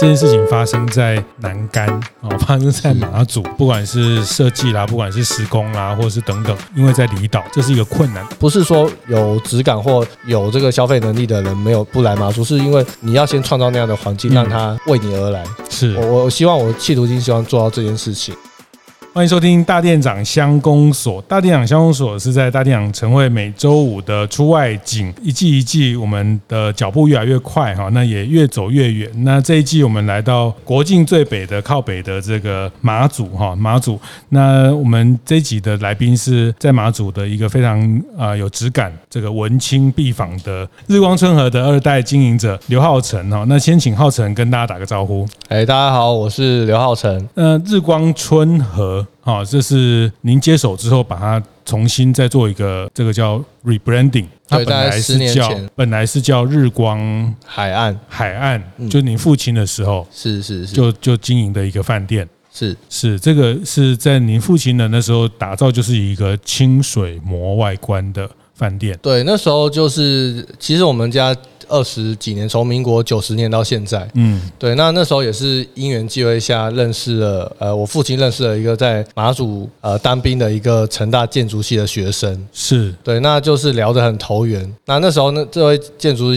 这件事情发生在南竿哦，发生在马祖，不管是设计啦，不管是施工啦，或者是等等，因为在离岛，这是一个困难。不是说有质感或有这个消费能力的人没有不来马祖，是因为你要先创造那样的环境，让他为你而来。是我，我希望我企图心希望做到这件事情。欢迎收听大店长乡公所。大店长乡公所是在大店长晨会每周五的出外景，一季一季，我们的脚步越来越快哈，那也越走越远。那这一季我们来到国境最北的靠北的这个马祖哈，马祖。那我们这一集的来宾是在马祖的一个非常啊有质感、这个文青必访的日光春和的二代经营者刘浩成哈。那先请浩成跟大家打个招呼。哎，大家好，我是刘浩成。呃，日光春和。好，这是您接手之后，把它重新再做一个，这个叫 rebranding。它本来是叫本来是叫日光海岸海岸，就您父亲的时候，是是是，就就经营的一个饭店，是是这个是在您父亲的那时候打造，就是一个清水模外观的饭店。对，那时候就是其实我们家。二十几年，从民国九十年到现在，嗯，对，那那时候也是因缘际会下认识了，呃，我父亲认识了一个在马祖呃当兵的一个成大建筑系的学生，是。对，那就是聊得很投缘。那那时候呢，这位建筑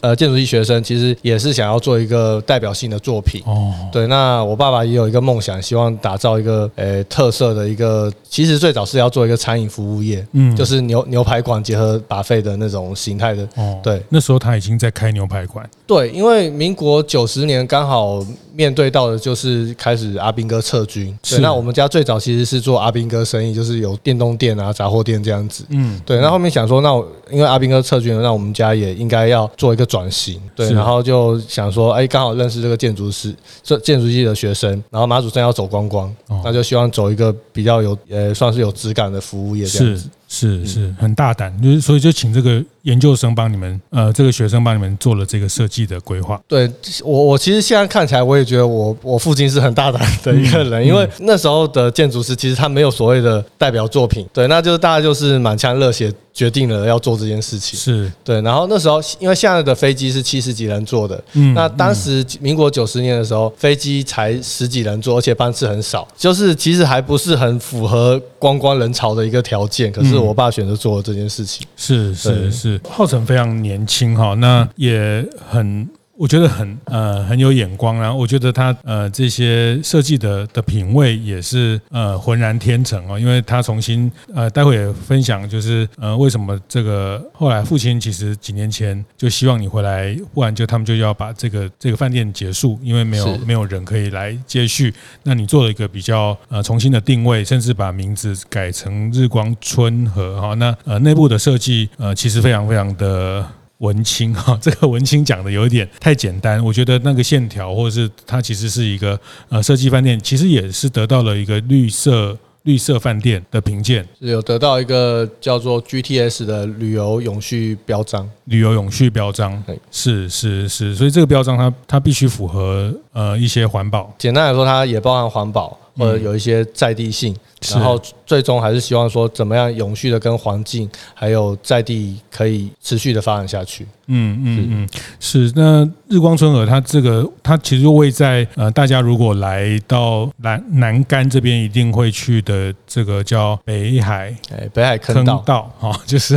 呃建筑系学生其实也是想要做一个代表性的作品，哦，对，那我爸爸也有一个梦想，希望打造一个呃特色的一个，其实最早是要做一个餐饮服务业，嗯，就是牛牛排馆结合 buffet 的那种形态的，哦，对，那时候他。已经在开牛排馆。对，因为民国九十年刚好面对到的就是开始阿兵哥撤军。对，那我们家最早其实是做阿兵哥生意，就是有电动店啊、杂货店这样子。嗯，对。那后面想说，那我因为阿兵哥撤军了，那我们家也应该要做一个转型。对，然后就想说，哎，刚好认识这个建筑师，这建筑系的学生，然后马祖正要走光光，那就希望走一个比较有呃，算是有质感的服务业这样子。是是，很大胆，就是所以就请这个研究生帮你们，呃，这个学生帮你们做了这个设计的规划。对我，我其实现在看起来，我也觉得我我父亲是很大胆的一个人，因为那时候的建筑师其实他没有所谓的代表作品，对，那就是大家就是满腔热血。决定了要做这件事情，是对。然后那时候，因为现在的飞机是七十几人坐的，嗯，那当时民国九十年的时候，飞机才十几人坐，而且班次很少，就是其实还不是很符合观光人潮的一个条件。可是我爸选择做了这件事情，是是是。浩成非常年轻哈，那也很。嗯我觉得很呃很有眼光，然后我觉得他呃这些设计的的品味也是呃浑然天成哦，因为他重新呃待会也分享就是呃为什么这个后来父亲其实几年前就希望你回来，不然就他们就要把这个这个饭店结束，因为没有没有人可以来接续。那你做了一个比较呃重新的定位，甚至把名字改成日光春和哈，那呃内部的设计呃其实非常非常的。文青 哈，这个文青讲的有一点太简单。我觉得那个线条，或者是它其实是一个呃设计饭店，其实也是得到了一个绿色绿色饭店的评鉴，有得到一个叫做 GTS 的旅游永续标章。旅游永续标章，是是是，所以这个标章它它必须符合呃一些环保。简单来说，它也包含环保或者有一些在地性。然后最终还是希望说，怎么样永续的跟环境还有在地可以持续的发展下去。嗯嗯嗯，是。那日光村和它这个，它其实就位在呃，大家如果来到南南干这边，一定会去的这个叫北海，哎，北海坑道哈，就是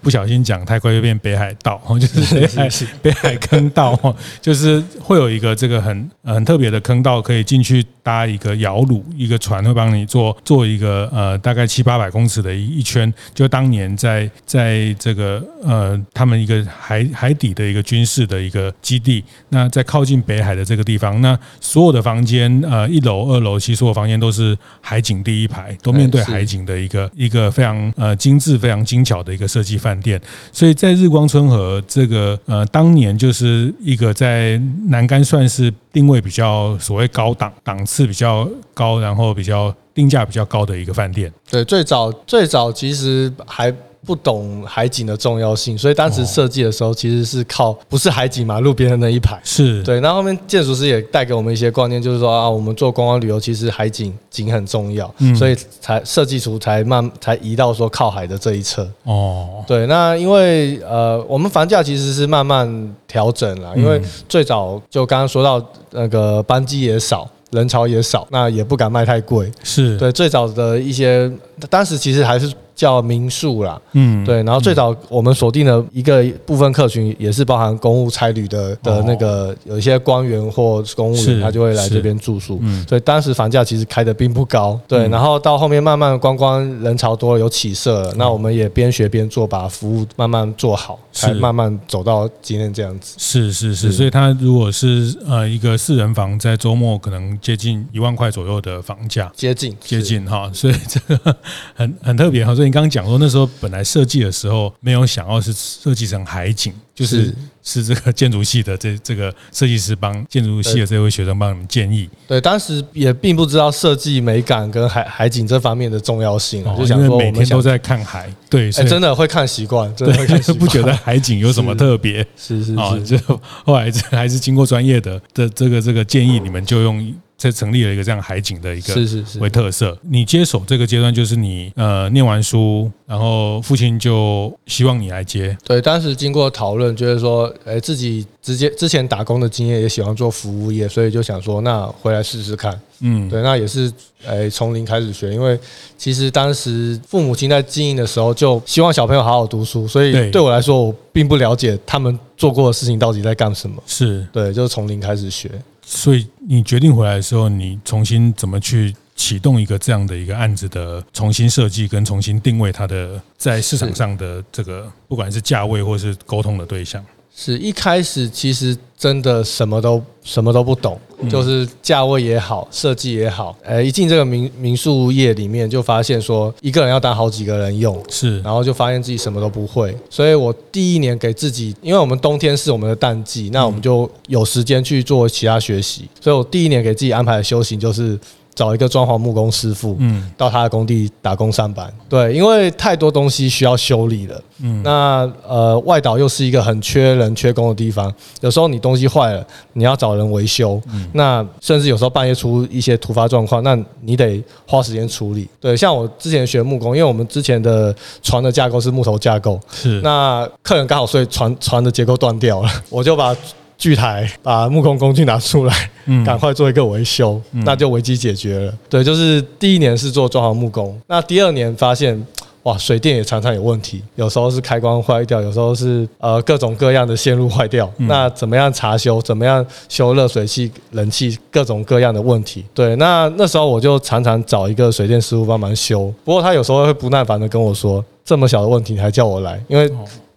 不小心讲太快就变北海道，就是北海北海坑道，就是会有一个这个很很特别的坑道，可以进去搭一个摇橹，一个船会帮你做做。做一个呃大概七八百公尺的一一圈，就当年在在这个呃他们一个海海底的一个军事的一个基地，那在靠近北海的这个地方，那所有的房间呃一楼二楼其实所有房间都是海景第一排，都面对海景的一个一个非常呃精致非常精巧的一个设计饭店，所以在日光春和这个呃当年就是一个在南竿算是定位比较所谓高档档次比较高，然后比较。定价比较高的一个饭店，对，最早最早其实还不懂海景的重要性，所以当时设计的时候其实是靠不是海景嘛，路边的那一排是对。那后，面建筑师也带给我们一些观念，就是说啊，我们做观光旅游其实海景景很重要，嗯、所以才设计图才慢才移到说靠海的这一侧。哦，对，那因为呃，我们房价其实是慢慢调整了，因为最早就刚刚说到那个班机也少。人潮也少，那也不敢卖太贵。是对最早的一些，当时其实还是。叫民宿啦，嗯，对，然后最早我们锁定的一个部分客群也是包含公务差旅的的那个，有一些官员或公务员，他就会来这边住宿，嗯，所以当时房价其实开的并不高，对，然后到后面慢慢观光人潮多了，有起色了，那我们也边学边做，把服务慢慢做好，才慢慢走到今天这样子。是是是，所以他如果是呃一个四人房，在周末可能接近一万块左右的房价，接近接近哈，所以这个很很特别哈，所以。你刚刚讲说那时候本来设计的时候没有想要是设计成海景，就是是这个建筑系的这这个设计师帮建筑系的这位学生帮你们建议。对，当时也并不知道设计美感跟海海景这方面的重要性，就想说每天都在看海，对，真的会看习惯，真的会看习惯，不觉得海景有什么特别？是是是，就后来还是经过专业的的这个这个建议，你们就用。才成立了一个这样海景的一个是是是为特色。你接手这个阶段，就是你呃念完书，然后父亲就希望你来接。对，当时经过讨论，就是说，哎，自己直接之前打工的经验也喜欢做服务业，所以就想说，那回来试试看。嗯，对，那也是哎从零开始学，因为其实当时父母亲在经营的时候，就希望小朋友好好读书，所以对我来说，我并不了解他们做过的事情到底在干什么。是对，就是从零开始学。所以你决定回来的时候，你重新怎么去启动一个这样的一个案子的重新设计跟重新定位它的在市场上的这个不管是价位或是沟通的对象？是一开始其实真的什么都什么都不懂，就是价位也好，设计也好，呃，一进这个民民宿业里面就发现说一个人要当好几个人用，是，然后就发现自己什么都不会，所以我第一年给自己，因为我们冬天是我们的淡季，那我们就有时间去做其他学习，所以我第一年给自己安排的修行就是。找一个装潢木工师傅，嗯，到他的工地打工上班。对，因为太多东西需要修理了。嗯，那呃，外岛又是一个很缺人缺工的地方。有时候你东西坏了，你要找人维修。嗯，那甚至有时候半夜出一些突发状况，那你得花时间处理。对，像我之前学木工，因为我们之前的船的架构是木头架构，是那客人刚好睡船船的结构断掉了，我就把。锯台，把木工工具拿出来，赶快做一个维修，那就危机解决了。对，就是第一年是做装潢木工，那第二年发现，哇，水电也常常有问题，有时候是开关坏掉，有时候是呃各种各样的线路坏掉。那怎么样查修？怎么样修热水器、冷气，各种各样的问题。对，那那时候我就常常找一个水电师傅帮忙修，不过他有时候会不耐烦的跟我说：“这么小的问题你还叫我来？”因为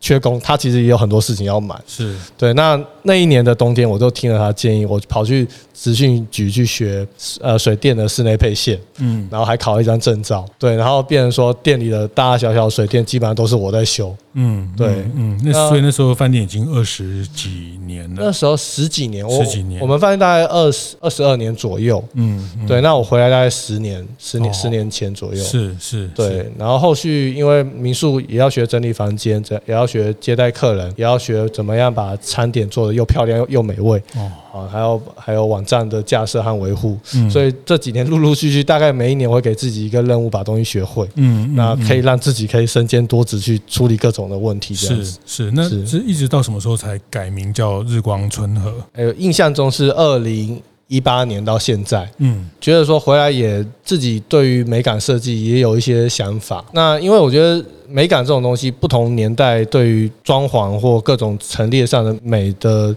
缺工，他其实也有很多事情要忙。是对。那那一年的冬天，我就听了他建议，我跑去职训局去学呃水电的室内配线，嗯，然后还考了一张证照。对，然后变成说店里的大大小小水电基本上都是我在修。嗯，对，嗯，那所以那时候饭店已经二十几年了。那时候十几年，十几年，我们饭店大概二十二十二年左右。嗯，对。那我回来大概十年，十年十年前左右。是是。对，然后后续因为民宿也要学整理房间，这也要学接待客人，也要学怎么样把餐点做得又漂亮又又美味。哦。啊，还有还有网站的架设和维护。嗯。所以这几年陆陆续续，大概每一年我会给自己一个任务，把东西学会。嗯。那可以让自己可以身兼多职，去处理各种的问题，是是，那是一直到什么时候才改名叫日光春和？哎，印象中是二零一八年到现在，嗯，觉得说回来也自己对于美感设计也有一些想法。那因为我觉得。美感这种东西，不同年代对于装潢或各种陈列上的美的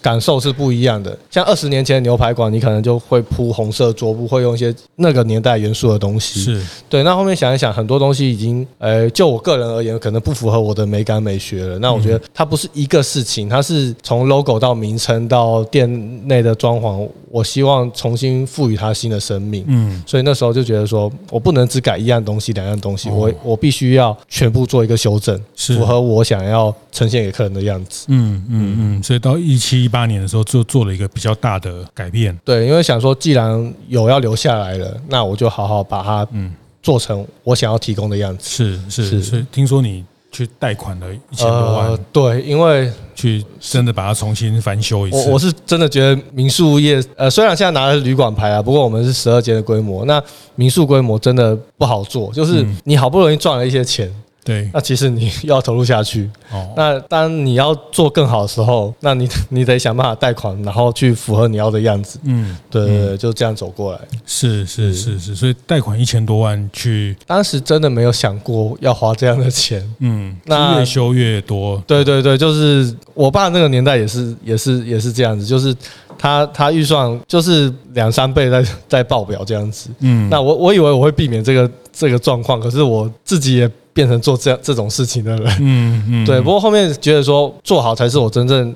感受是不一样的。像二十年前的牛排馆，你可能就会铺红色桌布，会用一些那个年代元素的东西。是对。那后面想一想，很多东西已经，呃，就我个人而言，可能不符合我的美感美学了。那我觉得它不是一个事情，它是从 logo 到名称到店内的装潢，我希望重新赋予它新的生命。嗯。所以那时候就觉得说，我不能只改一样东西、两样东西，我我必须要。全部做一个修正，符合我想要呈现给客人的样子。嗯嗯嗯，所以到一七一八年的时候，就做了一个比较大的改变。对，因为想说，既然有要留下来了，那我就好好把它嗯做成我想要提供的样子。是是是，听说你去贷款了一千多万，呃，对，因为去真的把它重新翻修一次。我我是真的觉得民宿业，呃，虽然现在拿的是旅馆牌啊，不过我们是十二间的规模，那民宿规模真的不好做，就是你好不容易赚了一些钱。对，那其实你要投入下去。哦，那当你要做更好的时候，那你 你得想办法贷款，然后去符合你要的样子。嗯，对对对，就这样走过来。是是是是，所以贷款一千多万去，当时真的没有想过要花这样的钱。嗯，那越修越多。对对对，就是我爸那个年代也是也是也是这样子，就是他他预算就是两三倍在在报表这样子。嗯，那我我以为我会避免这个这个状况，可是我自己也。变成做这样这种事情的人，嗯嗯，对。不过后面觉得说做好才是我真正。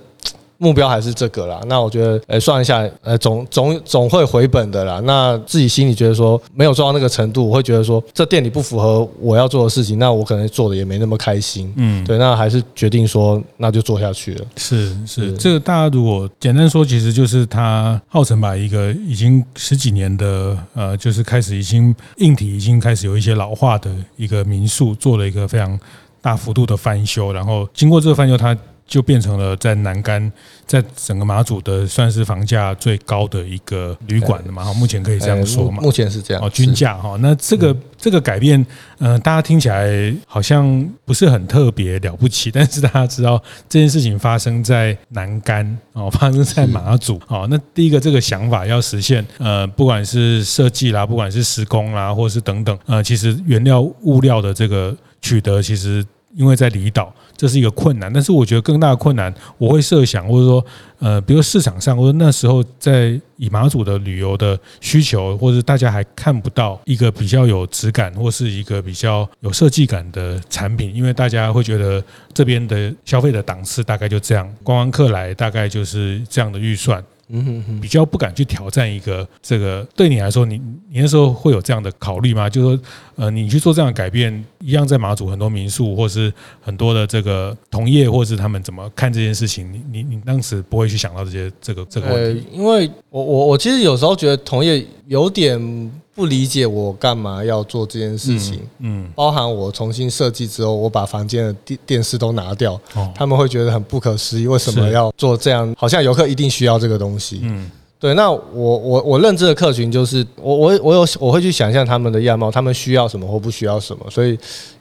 目标还是这个啦，那我觉得，呃，算一下，呃，总总总会回本的啦。那自己心里觉得说没有做到那个程度，我会觉得说这店里不符合我要做的事情，那我可能做的也没那么开心。嗯，对，那还是决定说那就做下去了。是是，这个大家如果简单说，其实就是他浩辰把一个已经十几年的，呃，就是开始已经硬体已经开始有一些老化的一个民宿，做了一个非常大幅度的翻修，然后经过这个翻修，他。就变成了在南干，在整个马祖的算是房价最高的一个旅馆了嘛？哈，目前可以这样说嘛？目前是这样。哦，均价哈，那这个这个改变，嗯，大家听起来好像不是很特别了不起，但是大家知道这件事情发生在南干哦，发生在马祖哦。那第一个这个想法要实现，呃，不管是设计啦，不管是施工啦，或是等等，呃，其实原料物料的这个取得，其实。因为在离岛，这是一个困难。但是我觉得更大的困难，我会设想，或者说，呃，比如市场上，或者那时候在以马祖的旅游的需求，或者大家还看不到一个比较有质感，或是一个比较有设计感的产品，因为大家会觉得这边的消费的档次大概就这样，观光客来大概就是这样的预算。嗯哼哼，比较不敢去挑战一个这个，对你来说，你你那时候会有这样的考虑吗？就是说，呃，你去做这样的改变，一样在马祖很多民宿，或是很多的这个同业，或是他们怎么看这件事情？你你你当时不会去想到这些这个这个问题？呃，因为我我我其实有时候觉得同业有点。不理解我干嘛要做这件事情，嗯，包含我重新设计之后，我把房间的电电视都拿掉，他们会觉得很不可思议，为什么要做这样？好像游客一定需要这个东西，嗯，对。那我我我认知的客群就是我我我有我会去想象他们的样貌，他们需要什么或不需要什么，所以。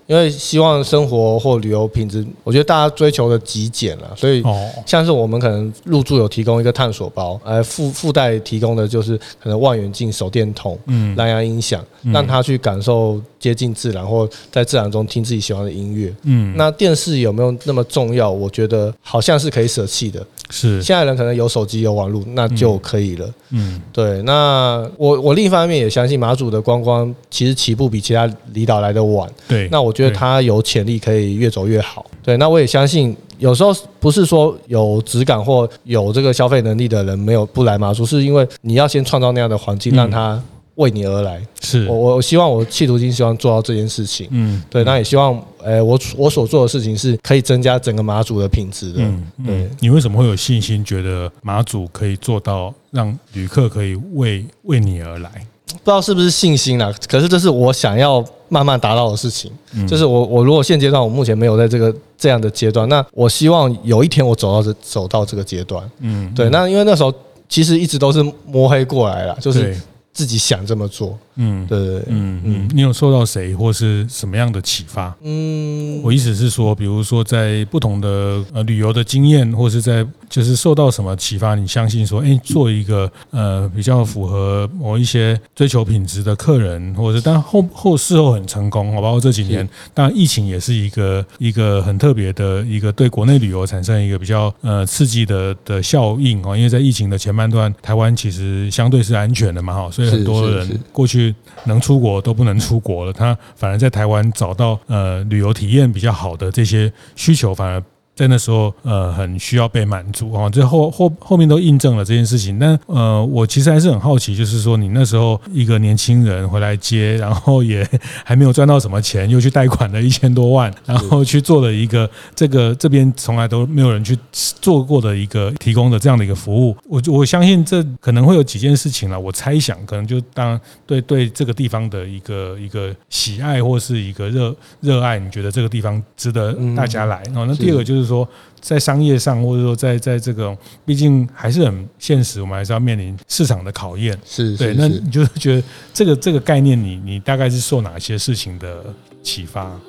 因为希望生活或旅游品质，我觉得大家追求的极简了，所以像是我们可能入住有提供一个探索包，呃，附附带提供的就是可能望远镜、手电筒、嗯，蓝牙音响，让他去感受接近自然或在自然中听自己喜欢的音乐。嗯，那电视有没有那么重要？我觉得好像是可以舍弃的。是，现在人可能有手机有网络，那就可以了。嗯，对。那我我另一方面也相信马祖的观光其实起步比其他离岛来的晚。对，那我。觉得它有潜力可以越走越好，对。那我也相信，有时候不是说有质感或有这个消费能力的人没有不来马祖，是因为你要先创造那样的环境，让他为你而来。是我我希望我企图心希望做到这件事情。嗯，对。那也希望，诶，我我所做的事情是可以增加整个马祖的品质的。嗯，对。你为什么会有信心觉得马祖可以做到让旅客可以为为你而来？不知道是不是信心啦，可是这是我想要慢慢达到的事情。就是我我如果现阶段我目前没有在这个这样的阶段，那我希望有一天我走到这走到这个阶段。嗯，对。那因为那时候其实一直都是摸黑过来了，就是自己想这么做。嗯，对，嗯嗯，你有受到谁或是什么样的启发？嗯，我意思是说，比如说在不同的呃旅游的经验，或是在就是受到什么启发，你相信说，哎，做一个呃比较符合某一些追求品质的客人，或者是但后后事后很成功，包括这几年，当然疫情也是一个一个很特别的一个对国内旅游产生一个比较呃刺激的的效应哦，因为在疫情的前半段，台湾其实相对是安全的嘛，哈，所以很多人过去。能出国都不能出国了，他反而在台湾找到呃旅游体验比较好的这些需求，反而在那时候呃很需要被满足啊。这后后后面都印证了这件事情。但呃，我其实还是很好奇，就是说你那时候一个年轻人回来接，然后也还没有赚到什么钱，又去贷款了一千多万，然后去做了一个这个这边从来都没有人去做过的一个提供的这样的一个服务。我我相信这可能会有几件事情了。我猜想可能就当对对这个地方的一个一个喜爱或是一个热热爱，你觉得这个地方值得大家来？哦，那第二个就是说，在商业上或者说在在这个，毕竟还是很现实，我们还是要面临市场的考验。是，对。那你就是觉得这个这个概念，你你大概是受哪些事情的启发？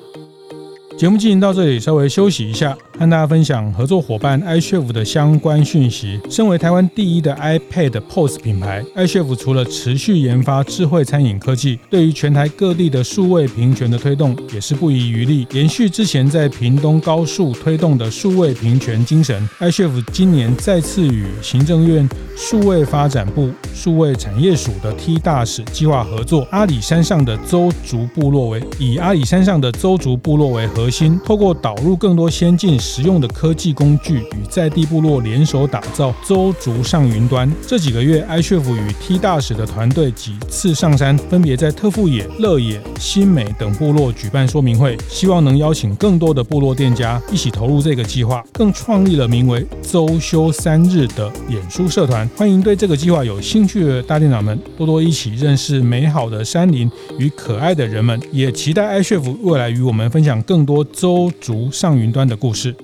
节目进行到这里，稍微休息一下，和大家分享合作伙伴 iChef 的相关讯息。身为台湾第一的 iPad POS 品牌，iChef 除了持续研发智慧餐饮科技，对于全台各地的数位平权的推动也是不遗余力。延续之前在屏东高速推动的数位平权精神，iChef 今年再次与行政院数位发展部数位产业署的 T 大使计划合作，阿里山上的邹族部落为以阿里山上的邹族部落为核。核心透过导入更多先进实用的科技工具，与在地部落联手打造邹族上云端。这几个月，iChef 与 T 大使的团队几次上山，分别在特富野、乐野、新美等部落举办说明会，希望能邀请更多的部落店家一起投入这个计划。更创立了名为“周修三日”的脸书社团，欢迎对这个计划有兴趣的大店长们多多一起认识美好的山林与可爱的人们。也期待 iChef 未来与我们分享更多。邹族上云端的故事，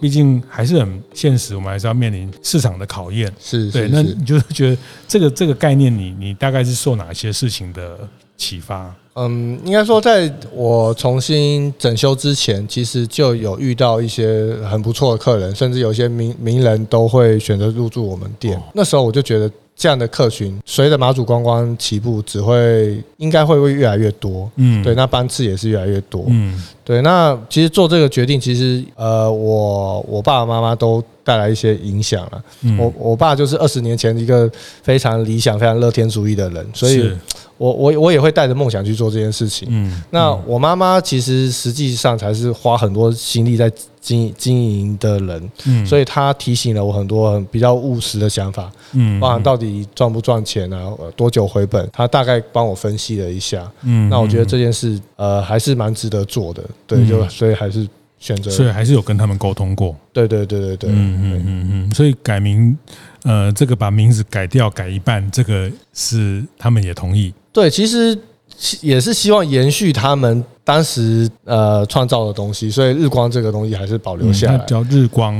毕竟还是很现实，我们还是要面临市场的考验。是，对。那你就是觉得这个这个概念你，你你大概是受哪些事情的启发？嗯，应该说，在我重新整修之前，其实就有遇到一些很不错的客人，甚至有些名名人都会选择入住我们店。那时候我就觉得。这样的客群，随着马祖观光起步，只会应该会会越来越多。嗯，对，那班次也是越来越多。嗯，对，那其实做这个决定，其实呃，我我爸爸妈妈都带来一些影响了。我我爸就是二十年前一个非常理想、非常乐天主义的人，所以我我我也会带着梦想去做这件事情。嗯，那我妈妈其实实际上才是花很多心力在。经经营的人，嗯，所以她提醒了我很多很比较务实的想法，嗯，包含到底赚不赚钱啊，多久回本，她大概帮我分析了一下，嗯，那我觉得这件事呃还是蛮值得做的，对，就所以还是选择，所以还是有跟他们沟通过，对对对对对，嗯嗯嗯嗯，所以改名，呃，这个把名字改掉改一半，这个是他们也同意，对，其实也是希望延续他们。当时呃创造的东西，所以日光这个东西还是保留下来。叫日光，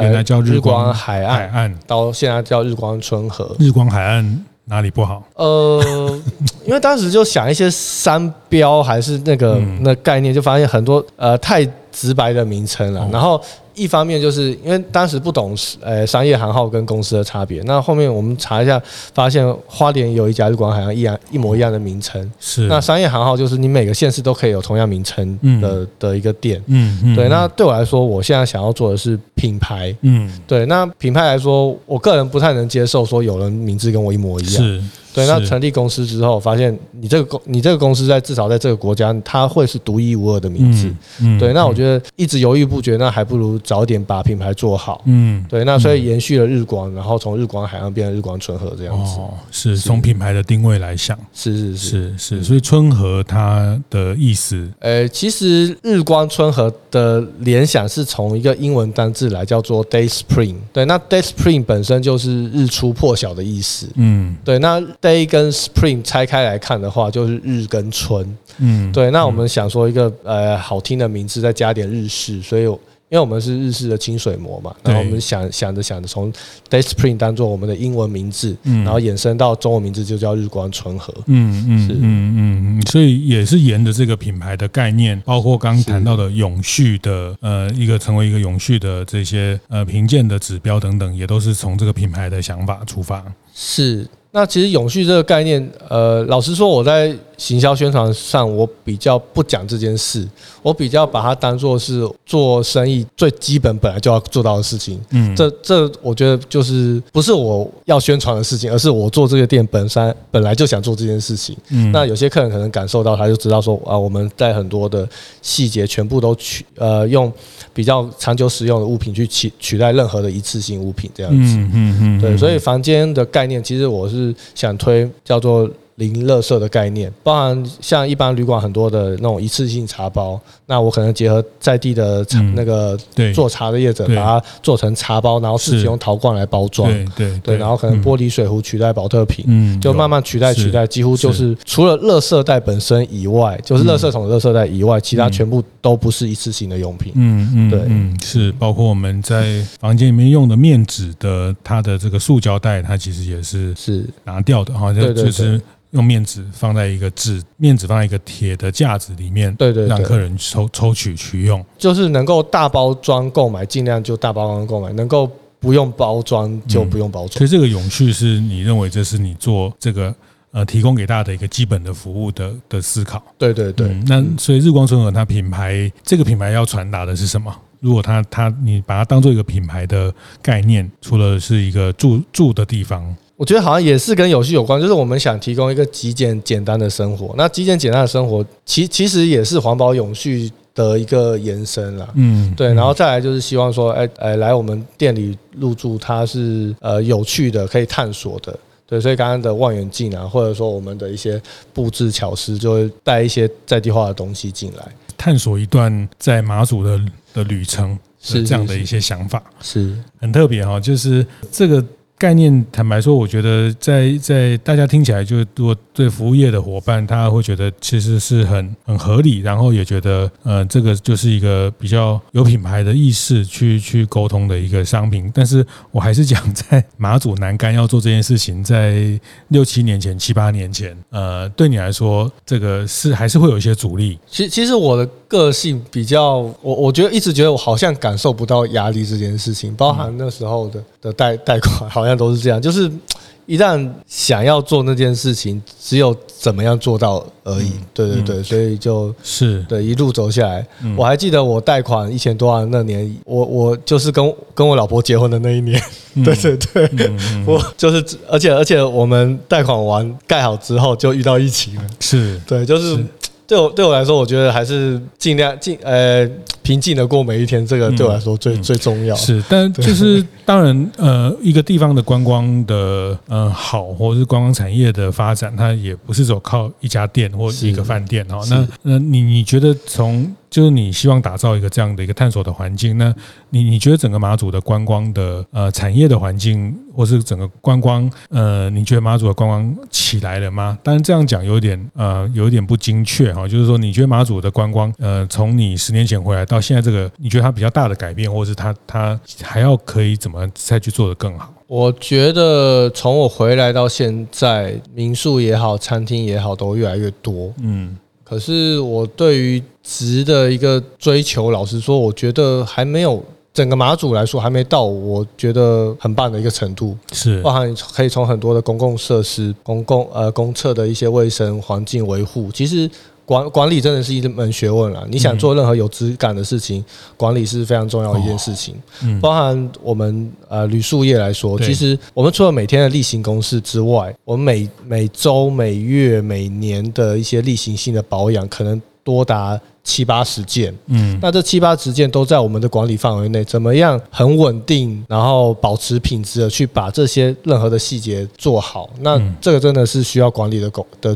原来叫日光海岸，海岸到现在叫日光春和。日光海岸哪里不好？呃，因为当时就想一些商标还是那个那概念，就发现很多呃太直白的名称了，然后。一方面就是因为当时不懂呃商业行号跟公司的差别，那后面我们查一下，发现花莲有一家日光海岸一样一模一样的名称。是。那商业行号就是你每个县市都可以有同样名称的的一个店。嗯嗯。对，那对我来说，我现在想要做的是品牌。嗯。对，那品牌来说，我个人不太能接受说有人名字跟我一模一样。是。对，那成立公司之后，发现你这个公你这个公司在至少在这个国家，它会是独一无二的名字。嗯。对，那我觉得一直犹豫不决，那还不如。早点把品牌做好，嗯，对，那所以延续了日光，然后从日光海岸变成日光春和这样子，哦，是从品牌的定位来想，是是是。是，所以春和它的意思，呃，其实日光春和的联想是从一个英文单字来，叫做 Day Spring，对，那 Day Spring 本身就是日出破晓的意思，嗯，对，那 Day 跟 Spring 拆开来看的话，就是日跟春，嗯，对，那我们想说一个呃好听的名字，再加点日式，所以。因为我们是日式的清水模嘛，然后我们想想着想着，从 Day Spring 当做我们的英文名字，然后衍生到中文名字就叫日光春和。嗯嗯嗯嗯，所以也是沿着这个品牌的概念，包括刚刚谈到的永续的呃一个成为一个永续的这些呃评鉴的指标等等，也都是从这个品牌的想法出发。是。那其实永续这个概念，呃，老实说，我在行销宣传上，我比较不讲这件事，我比较把它当做是做生意最基本本来就要做到的事情。嗯，这这我觉得就是不是我要宣传的事情，而是我做这个店本身本来就想做这件事情。嗯，那有些客人可能感受到，他就知道说啊，我们在很多的细节全部都取呃用比较长久使用的物品去取取代任何的一次性物品这样子。嗯嗯嗯，对，所以房间的概念其实我是想推叫做。零垃圾的概念，包含像一般旅馆很多的那种一次性茶包，那我可能结合在地的茶那个做茶的业者，把它做成茶包，然后自己用陶罐来包装，对对对，然后可能玻璃水壶取代保特瓶，嗯，就慢慢取代取代，几乎就是除了垃圾袋本身以外，就是垃圾桶的垃圾袋以外，其他全部都不是一次性的用品，嗯嗯，对，嗯是。包括我们在房间里面用的面纸的，它的这个塑胶袋，它其实也是是。拿掉的，好像就是。用面纸放在一个纸面纸放在一个铁的架子里面，对对，让客人抽抽取取用，就是能够大包装购买，尽量就大包装购买；能够不用包装就不用包装。所以这个永续是你认为这是你做这个呃提供给大家的一个基本的服务的的思考。对对对。那所以日光春和它品牌这个品牌要传达的是什么？如果它它你把它当做一个品牌的概念，除了是一个住住的地方。我觉得好像也是跟有序有关，就是我们想提供一个极简简单的生活。那极简简单的生活，其其实也是环保永续的一个延伸啦。嗯，对。然后再来就是希望说，哎哎，来我们店里入住，它是呃有趣的，可以探索的。对，所以刚刚的望远镜啊，或者说我们的一些布置巧思，就会带一些在地化的东西进来，探索一段在马祖的的旅程，是这样的一些想法，是很特别哈，就是这个。概念，坦白说，我觉得在在大家听起来，就是如果对服务业的伙伴，他会觉得其实是很很合理，然后也觉得呃，这个就是一个比较有品牌的意识去去沟通的一个商品。但是我还是讲，在马祖南干要做这件事情，在 六七年前、七八年前，呃，对你来说，这个是还是会有一些阻力。其其实我的个性比较，我我觉得一直觉得我好像感受不到压力这件事情，包含那时候的的贷贷款，好像。都是这样，就是 一旦想要做那件事情，只有怎么样做到而已。对对对，所以就是对一路走下来。我还记得我贷款一千多万那年，我我就是跟跟我老婆结婚的那一年。对对对，我就是，而且而且我们贷款完盖好之后就遇到疫情了。是对，就是。对我对我来说，我觉得还是尽量尽呃平静的过每一天，这个对我来说最、嗯、最重要。是，但就是当然呃，一个地方的观光的呃好，或者是观光产业的发展，它也不是说靠一家店或一个饭店哈。那那你你觉得从就是你希望打造一个这样的一个探索的环境，那你你觉得整个马祖的观光的呃产业的环境，或是整个观光呃，你觉得马祖的观光起来了吗？当然这样讲有点呃有一点不精确哈，就是说你觉得马祖的观光呃，从你十年前回来到现在这个，你觉得它比较大的改变，或是它它还要可以怎么再去做得更好？我觉得从我回来到现在，民宿也好，餐厅也好，都越来越多。嗯。可是我对于值的一个追求，老实说，我觉得还没有整个马祖来说还没到我觉得很棒的一个程度。是，包含可以从很多的公共设施、公共呃公厕的一些卫生环境维护，其实。管管理真的是一门学问了。你想做任何有质感的事情，管理是非常重要的一件事情。包含我们呃旅宿业来说，其实我们除了每天的例行公事之外，我们每每周、每月、每年的一些例行性的保养，可能多达七八十件。嗯，那这七八十件都在我们的管理范围内，怎么样很稳定，然后保持品质的去把这些任何的细节做好？那这个真的是需要管理的工的。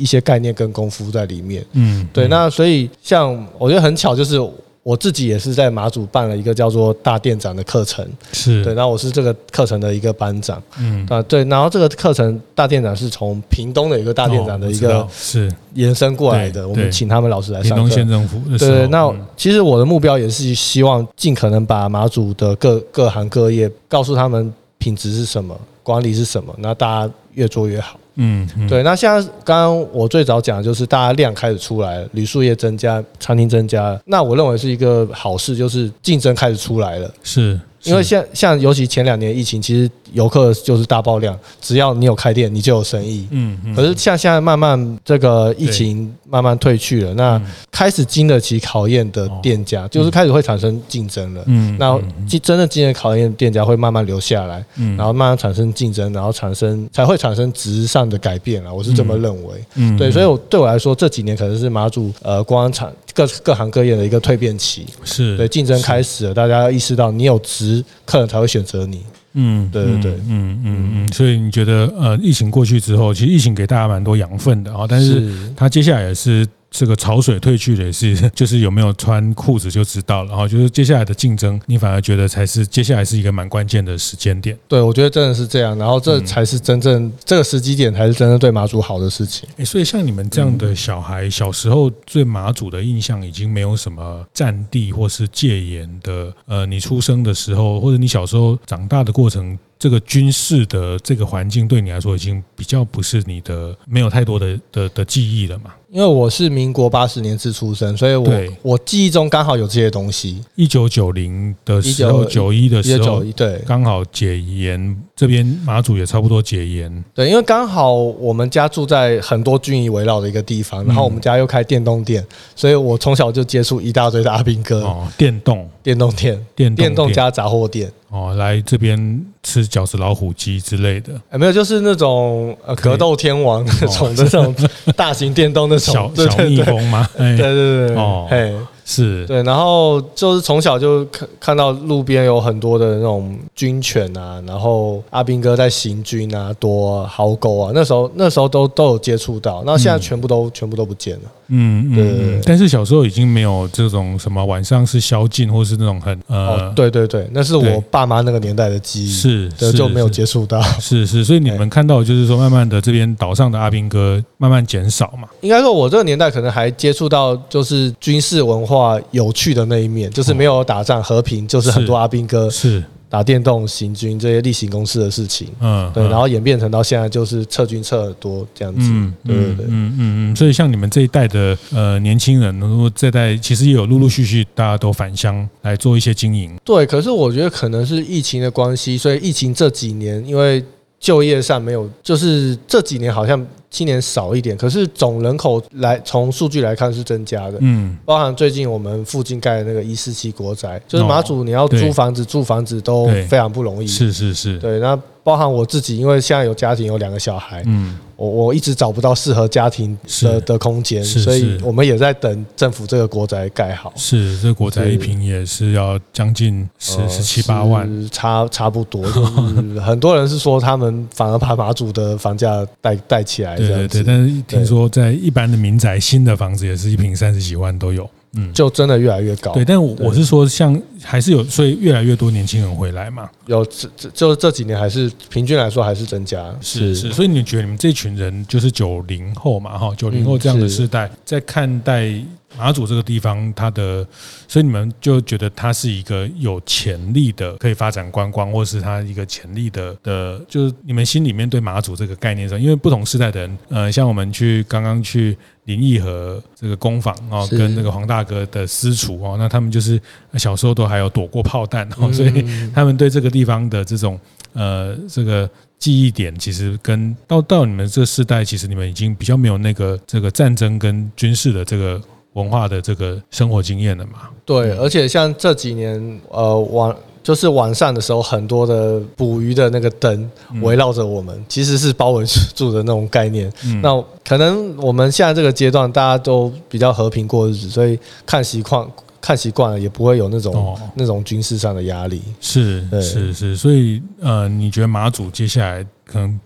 一些概念跟功夫在里面，嗯，对，那所以像我觉得很巧，就是我自己也是在马祖办了一个叫做大店长的课程，是。对，那我是这个课程的一个班长，嗯。啊对，然后这个课程大店长是从屏东的一个大店长的一个是。延伸过来的，我们请他们老师来上课。屏东县政府对，那其实我的目标也是希望尽可能把马祖的各各行各业告诉他们品质是什么，管理是什么，那大家越做越好。嗯，嗯，对。那现在刚刚我最早讲的就是大家量开始出来了，旅宿业增加，餐厅增加，那我认为是一个好事，就是竞争开始出来了。是，因为像像尤其前两年疫情，其实游客就是大爆量，只要你有开店，你就有生意。嗯嗯。可是像现在慢慢这个疫情慢慢退去了，那开始经得起考验的店家，就是开始会产生竞争了。嗯。那真的经得起考验的店家会慢慢留下来，嗯，然后慢慢产生竞争，然后产生才会产生质上的改变啊，我是这么认为。嗯。对，所以我对我来说，这几年可能是马祖呃观光产各各行各业的一个蜕变期。是。对，竞争开始了，大家要意识到你有质。客人才会选择你，嗯，对对对，嗯嗯嗯，所以你觉得，呃，疫情过去之后，其实疫情给大家蛮多养分的啊，但是它接下来也是。这个潮水退去的也是，就是有没有穿裤子就知道了。然后就是接下来的竞争，你反而觉得才是接下来是一个蛮关键的时间点。对，我觉得真的是这样。然后这才是真正这个时机点，才是真正对马祖好的事情。诶，所以像你们这样的小孩，小时候对马祖的印象已经没有什么占地或是戒严的。呃，你出生的时候，或者你小时候长大的过程。这个军事的这个环境对你来说已经比较不是你的没有太多的的的记忆了嘛？因为我是民国八十年次出生，所以我我记忆中刚好有这些东西。一九九零的时候，九一的时候，对，刚好解严，这边马祖也差不多解严。对，因为刚好我们家住在很多军营围绕的一个地方，然后我们家又开电动店，所以我从小就接触一大堆的阿兵哥。哦，电动电动店，电电动加杂货店。哦，来这边吃饺子、老虎机之类的，哎，没有，就是那种呃格斗天王那种 的这种大型电动那种。小小蜜蜂吗？对对对，哦，嘿。是。对，然后就是从小就看看到路边有很多的那种军犬啊，然后阿兵哥在行军啊，躲壕沟啊，那时候那时候都都有接触到，那现在全部都、嗯、全部都不见了。嗯对嗯，但是小时候已经没有这种什么晚上是宵禁，或是那种很呃、哦，对对对，那是我爸妈那个年代的记忆，是，是就没有接触到。是是，所以你们看到就是说，慢慢的这边岛上的阿兵哥慢慢减少嘛。应该说，我这个年代可能还接触到就是军事文化。有趣的那一面，就是没有打仗，和平就是很多阿兵哥是打电动行军这些例行公事的事情，嗯，对，然后演变成到现在就是撤军撤很多这样子，嗯，对对对，嗯嗯嗯，所以像你们这一代的呃年轻人，如果这代其实也有陆陆续续大家都返乡来做一些经营，对，可是我觉得可能是疫情的关系，所以疫情这几年因为就业上没有，就是这几年好像。今年少一点，可是总人口来从数据来看是增加的。嗯，包含最近我们附近盖的那个一四七国宅，就是马祖你要租房子、住房子都非常不容易。是是是，对，那包含我自己，因为现在有家庭，有两个小孩。嗯。我我一直找不到适合家庭的的空间，所以我们也在等政府这个国宅盖好。是，这个国宅一平也是要将近十十七八万，差差不多。很多人是说他们反而把马祖的房价带带起来。对对对，但是听说在一般的民宅，新的房子也是一平三十几万都有。嗯，就真的越来越高。对，但我我是说，像还是有，所以越来越多年轻人回来嘛。有这这就是这几年还是平均来说还是增加。是是，所以你觉得你们这群人就是九零后嘛？哈，九零后这样的世代，在看待马祖这个地方，它的，所以你们就觉得它是一个有潜力的，可以发展观光，或是它一个潜力的的，就是你们心里面对马祖这个概念上，因为不同时代的人，呃，像我们去刚刚去。林毅和这个工坊哦，跟那个黄大哥的私厨哦，那他们就是小时候都还有躲过炮弹哦，所以他们对这个地方的这种呃这个记忆点，其实跟到到你们这世代，其实你们已经比较没有那个这个战争跟军事的这个文化的这个生活经验了嘛。对，而且像这几年呃晚。就是晚上的时候，很多的捕鱼的那个灯围绕着我们，其实是包围住的那种概念。那可能我们现在这个阶段，大家都比较和平过日子，所以看习惯看习惯了，也不会有那种那种军事上的压力。是是是，所以呃，你觉得马祖接下来可能？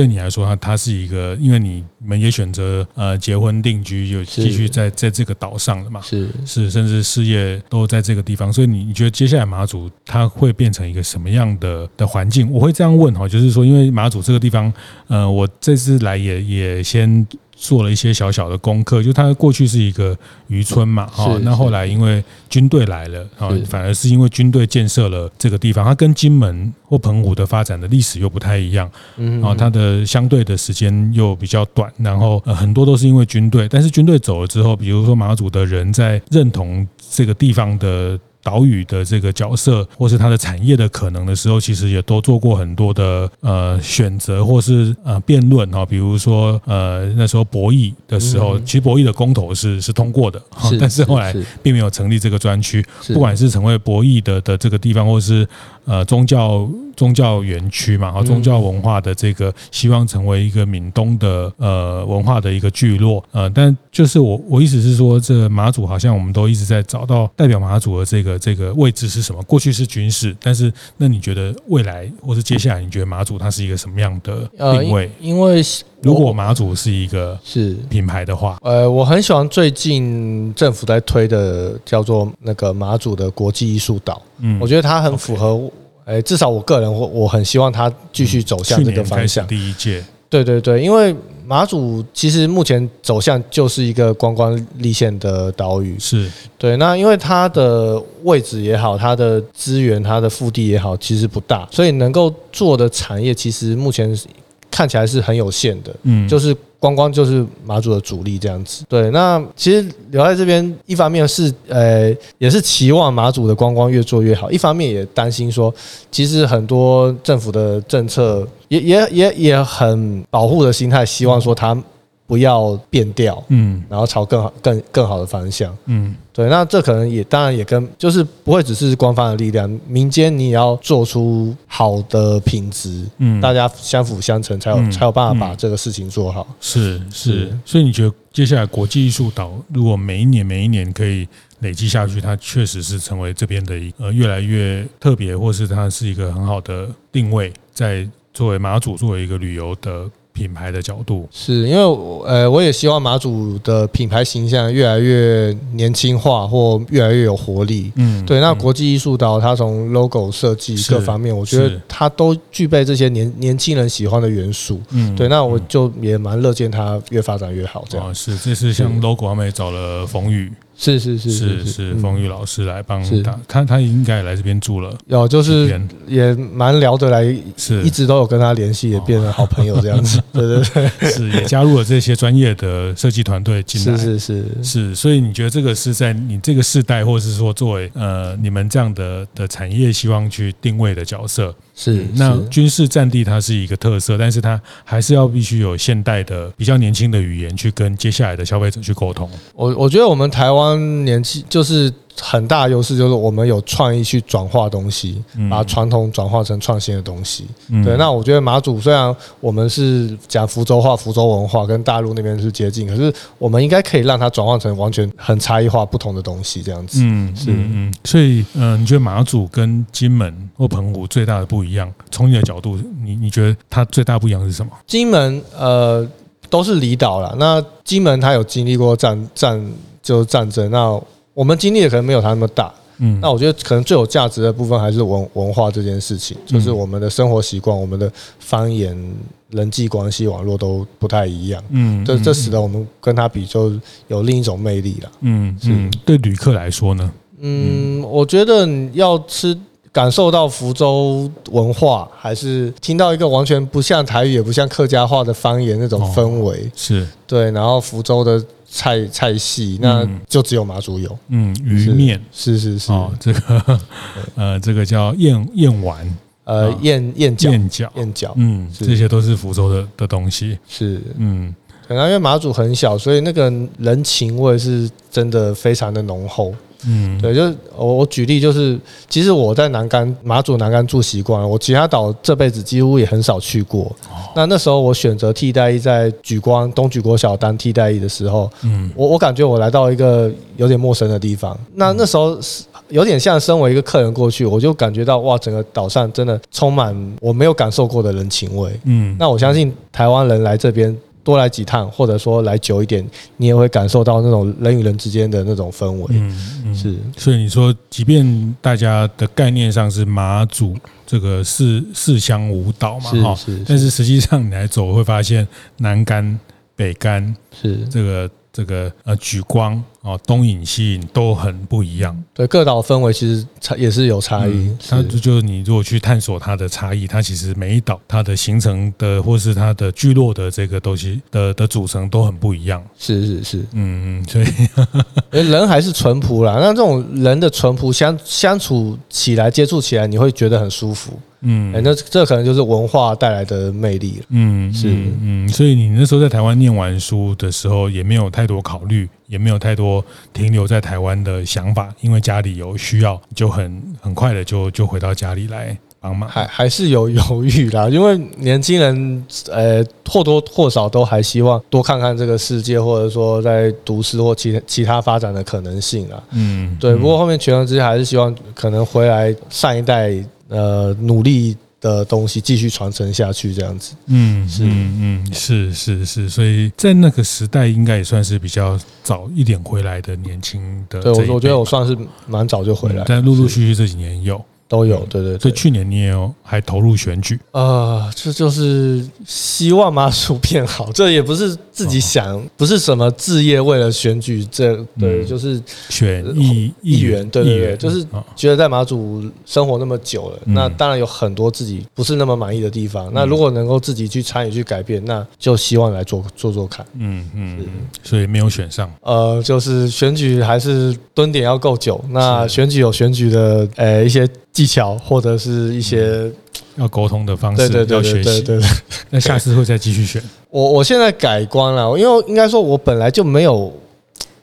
对你来说，它它是一个，因为你们也选择呃结婚定居，就继续在在这个岛上了嘛，是是，甚至事业都在这个地方，所以你你觉得接下来马祖它会变成一个什么样的的环境？我会这样问哈，就是说，因为马祖这个地方，呃，我这次来也也先。做了一些小小的功课，就它过去是一个渔村嘛，哈，那后来因为军队来了，啊，反而是因为军队建设了这个地方，它跟金门或澎湖的发展的历史又不太一样，嗯，啊，它的相对的时间又比较短，然后呃很多都是因为军队，但是军队走了之后，比如说马祖的人在认同这个地方的。岛屿的这个角色，或是它的产业的可能的时候，其实也都做过很多的呃选择，或是呃辩论哈。比如说呃那时候博弈的时候，其实博弈的公投是是通过的，但是后来并没有成立这个专区。不管是成为博弈的的这个地方，或是呃宗教宗教园区嘛，啊宗教文化的这个希望成为一个闽东的呃文化的一个聚落，呃，但就是我我意思是说，这马祖好像我们都一直在找到代表马祖的这个。这个位置是什么？过去是军事，但是那你觉得未来或是接下来，你觉得马祖它是一个什么样的定位？因为如果马祖是一个是品牌的话，呃，我很喜欢最近政府在推的叫做那个马祖的国际艺术岛。嗯，我觉得它很符合，哎，至少我个人我我很希望它继续走向这个方向。第一届，对对对，因为。马祖其实目前走向就是一个观光立县的岛屿，是对。那因为它的位置也好，它的资源、它的腹地也好，其实不大，所以能够做的产业其实目前看起来是很有限的。嗯，就是。观光就是马祖的主力这样子，对。那其实留在这边，一方面是呃，也是期望马祖的观光越做越好，一方面也担心说，其实很多政府的政策也也也也很保护的心态，希望说他。不要变调，嗯，然后朝更好、更更好的方向，嗯，对，那这可能也当然也跟就是不会只是官方的力量，民间你也要做出好的品质，嗯，大家相辅相成，才有、嗯、才有办法把这个事情做好。是是，所以你觉得接下来国际艺术岛如果每一年每一年可以累积下去，它确实是成为这边的一呃越来越特别，或是它是一个很好的定位，在作为马祖作为一个旅游的。品牌的角度是因为，呃，我也希望马祖的品牌形象越来越年轻化，或越来越有活力。嗯，对。那国际艺术岛，它从 logo 设计各方面，我觉得它都具备这些年年轻人喜欢的元素。嗯，对。那我就也蛮乐见它越发展越好。这样是，这是像 logo 他们也找了冯宇。是是是是是，冯玉老师来帮他，他他应该也来这边住了，有就是也蛮聊得来，是。一直都有跟他联系，也变成好朋友这样子，对对对，是也加入了这些专业的设计团队进来，是是是。是，所以你觉得这个是在你这个世代，或者是说作为呃你们这样的的产业希望去定位的角色？是，那军事战地它是一个特色，但是它还是要必须有现代的、比较年轻的语言去跟接下来的消费者去沟通。我我觉得我们台湾年轻就是。很大的优势就是我们有创意去转化东西，把传统转化成创新的东西。对，那我觉得马祖虽然我们是讲福州话、福州文化，跟大陆那边是接近，可是我们应该可以让它转换成完全很差异化、不同的东西，这样子。嗯，是嗯。所以，嗯，你觉得马祖跟金门或澎湖最大的不一样？从你的角度，你你觉得它最大不一样是什么？金门呃都是离岛了，那金门它有经历过战战就是战争，那。我们经历的可能没有他那么大，嗯，那我觉得可能最有价值的部分还是文文化这件事情，就是我们的生活习惯、我们的方言、人际关系网络都不太一样，嗯，这这使得我们跟他比就有另一种魅力了，嗯，嗯，对旅客来说呢，嗯，我觉得你要吃感受到福州文化，还是听到一个完全不像台语也不像客家话的方言那种氛围，是。对，然后福州的。菜菜系那就只有马祖有，嗯，鱼面。是是是。哦，这个 呃，这个叫燕燕丸，呃，燕燕饺燕饺。燕饺，嗯，这些都是福州的的东西，是。嗯，可能因为马祖很小，所以那个人情味是真的非常的浓厚。嗯，对，就是我我举例就是，其实我在南竿马祖南竿住习惯了，我其他岛这辈子几乎也很少去过。那那时候我选择替代役在举光东举国小当替代役的时候，嗯，我我感觉我来到一个有点陌生的地方。那那时候有点像身为一个客人过去，我就感觉到哇，整个岛上真的充满我没有感受过的人情味。嗯，那我相信台湾人来这边。多来几趟，或者说来久一点，你也会感受到那种人与人之间的那种氛围。嗯，嗯，是。所以你说，即便大家的概念上是马祖这个四四乡五岛嘛，哈，但是实际上你来走会发现，南竿、北竿是这个这个呃举光哦，东引西引都很不一样。对，各岛氛围其实差也是有差异。嗯、它就就是你如果去探索它的差异，它其实每一岛它的形成的或是它的聚落的这个东西的的组成都很不一样。是是是，嗯嗯，所以 人还是淳朴啦。那这种人的淳朴相相处起来、接触起来，你会觉得很舒服。嗯，那这可能就是文化带来的魅力了。嗯，是，嗯，所以你那时候在台湾念完书的时候，也没有太多考虑，也没有太多停留在台湾的想法，因为家里有需要，就很很快的就就回到家里来帮忙。还还是有犹豫啦，因为年轻人呃或多或少都还希望多看看这个世界，或者说在读书或其其他发展的可能性啦。嗯，对。不过后面权衡之下，还是希望可能回来上一代。呃，努力的东西继续传承下去，这样子。嗯，是，嗯嗯，是是是，所以在那个时代，应该也算是比较早一点回来的年轻的。对，我我觉得我算是蛮早就回来，但陆陆续续这几年有。都有，对对，对，所以去年你也有还投入选举，呃，这就是希望马祖变好，这也不是自己想，不是什么志业为了选举，这对，就是选议议员，对对对，就是觉得在马祖生活那么久了，那当然有很多自己不是那么满意的地方，那如果能够自己去参与去改变，那就希望来做做做看，嗯嗯，所以没有选上，呃，就是选举还是蹲点要够久，那选举有选举的呃一些。技巧或者是一些要沟通的方式，对对对，要学习。对对对，那下次会再继续选。我我现在改观了，因为应该说，我本来就没有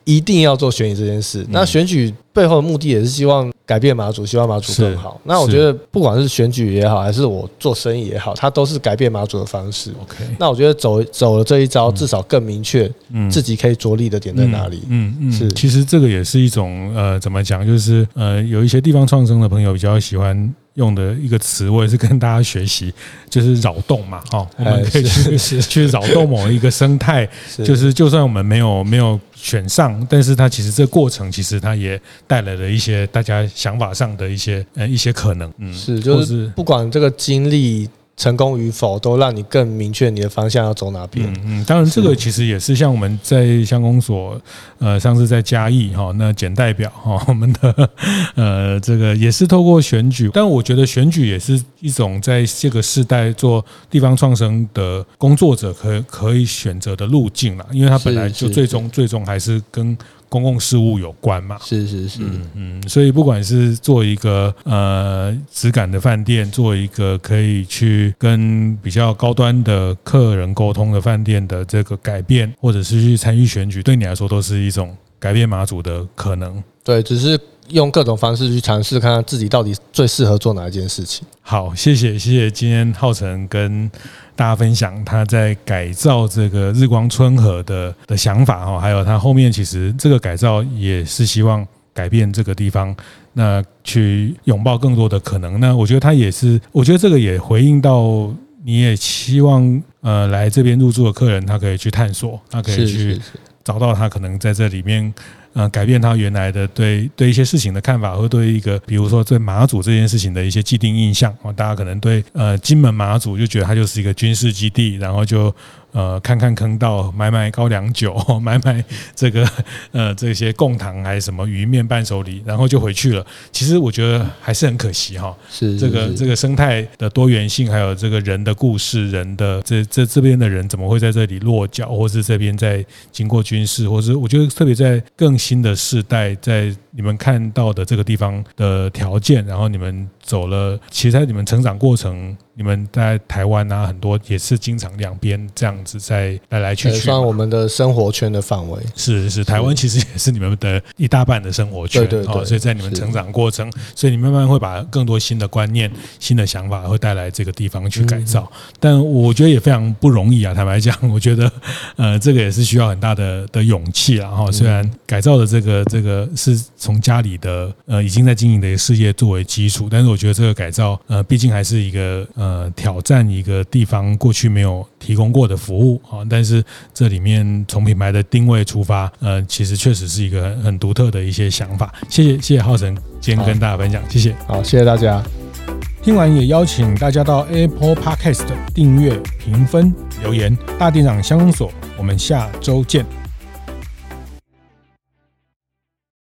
一定要做选举这件事。那选举背后的目的也是希望改变马祖，希望马祖更好。那我觉得，不管是选举也好，还是我做生意也好，它都是改变马祖的方式。OK，那我觉得走走了这一招，至少更明确自己可以着力的点在哪里。嗯嗯，是。其实这个也是一种呃，怎么讲？就是呃，有一些地方创生的朋友比较喜欢用的一个词，我也是跟大家学习，就是扰动嘛。哈，我们可以去去扰动某一个生态，就是就算我们没有没有选上，但是它其实这个过程其实它也带来了一些大家想法上的一些呃一些可能，嗯，是就是不管这个经历。成功与否，都让你更明确你的方向要走哪边。嗯嗯，当然这个其实也是像我们在乡公所，呃，上次在嘉义哈，那简代表哈，我们的呃这个也是透过选举，但我觉得选举也是一种在这个世代做地方创生的工作者可可以选择的路径啦，因为他本来就最终最终还是跟。公共事务有关嘛？是是是，嗯嗯，所以不管是做一个呃质感的饭店，做一个可以去跟比较高端的客人沟通的饭店的这个改变，或者是去参与选举，对你来说都是一种改变马祖的可能。对，只是。用各种方式去尝试，看看自己到底最适合做哪一件事情。好，谢谢，谢谢今天浩辰跟大家分享他在改造这个日光春河的的想法哦，还有他后面其实这个改造也是希望改变这个地方，那去拥抱更多的可能。那我觉得他也是，我觉得这个也回应到你也希望呃来这边入住的客人，他可以去探索，他可以去找到他可能在这里面。呃，改变他原来的对对一些事情的看法，或对一个比如说对马祖这件事情的一些既定印象啊，大家可能对呃金门马祖就觉得它就是一个军事基地，然后就。呃，看看坑道，买买高粱酒，买买这个 呃这些贡糖还是什么鱼面伴手礼，然后就回去了。其实我觉得还是很可惜哈。是这个这个生态的多元性，还有这个人的故事，人的这这这边的人怎么会在这里落脚，或是这边在经过军事，或是我觉得特别在更新的世代，在你们看到的这个地方的条件，然后你们走了，其实在你们成长过程。你们在台湾啊，很多也是经常两边这样子在来来去去，算我们的生活圈的范围。是是，台湾其实也是你们的一大半的生活圈。对对对，所以在你们成长过程，所以你慢慢会把更多新的观念、新的想法会带来这个地方去改造。但我觉得也非常不容易啊，坦白讲，我觉得呃，这个也是需要很大的的勇气啊。哈。虽然改造的这个这个是从家里的呃已经在经营的事业作为基础，但是我觉得这个改造呃，毕竟还是一个呃。呃，挑战一个地方过去没有提供过的服务啊，但是这里面从品牌的定位出发，呃，其实确实是一个很很独特的一些想法。谢谢，谢谢浩辰今天跟大家分享，谢谢，好，谢谢大家。听完也邀请大家到 Apple Podcast 订阅、评分、留言。大店长相公所，我们下周见。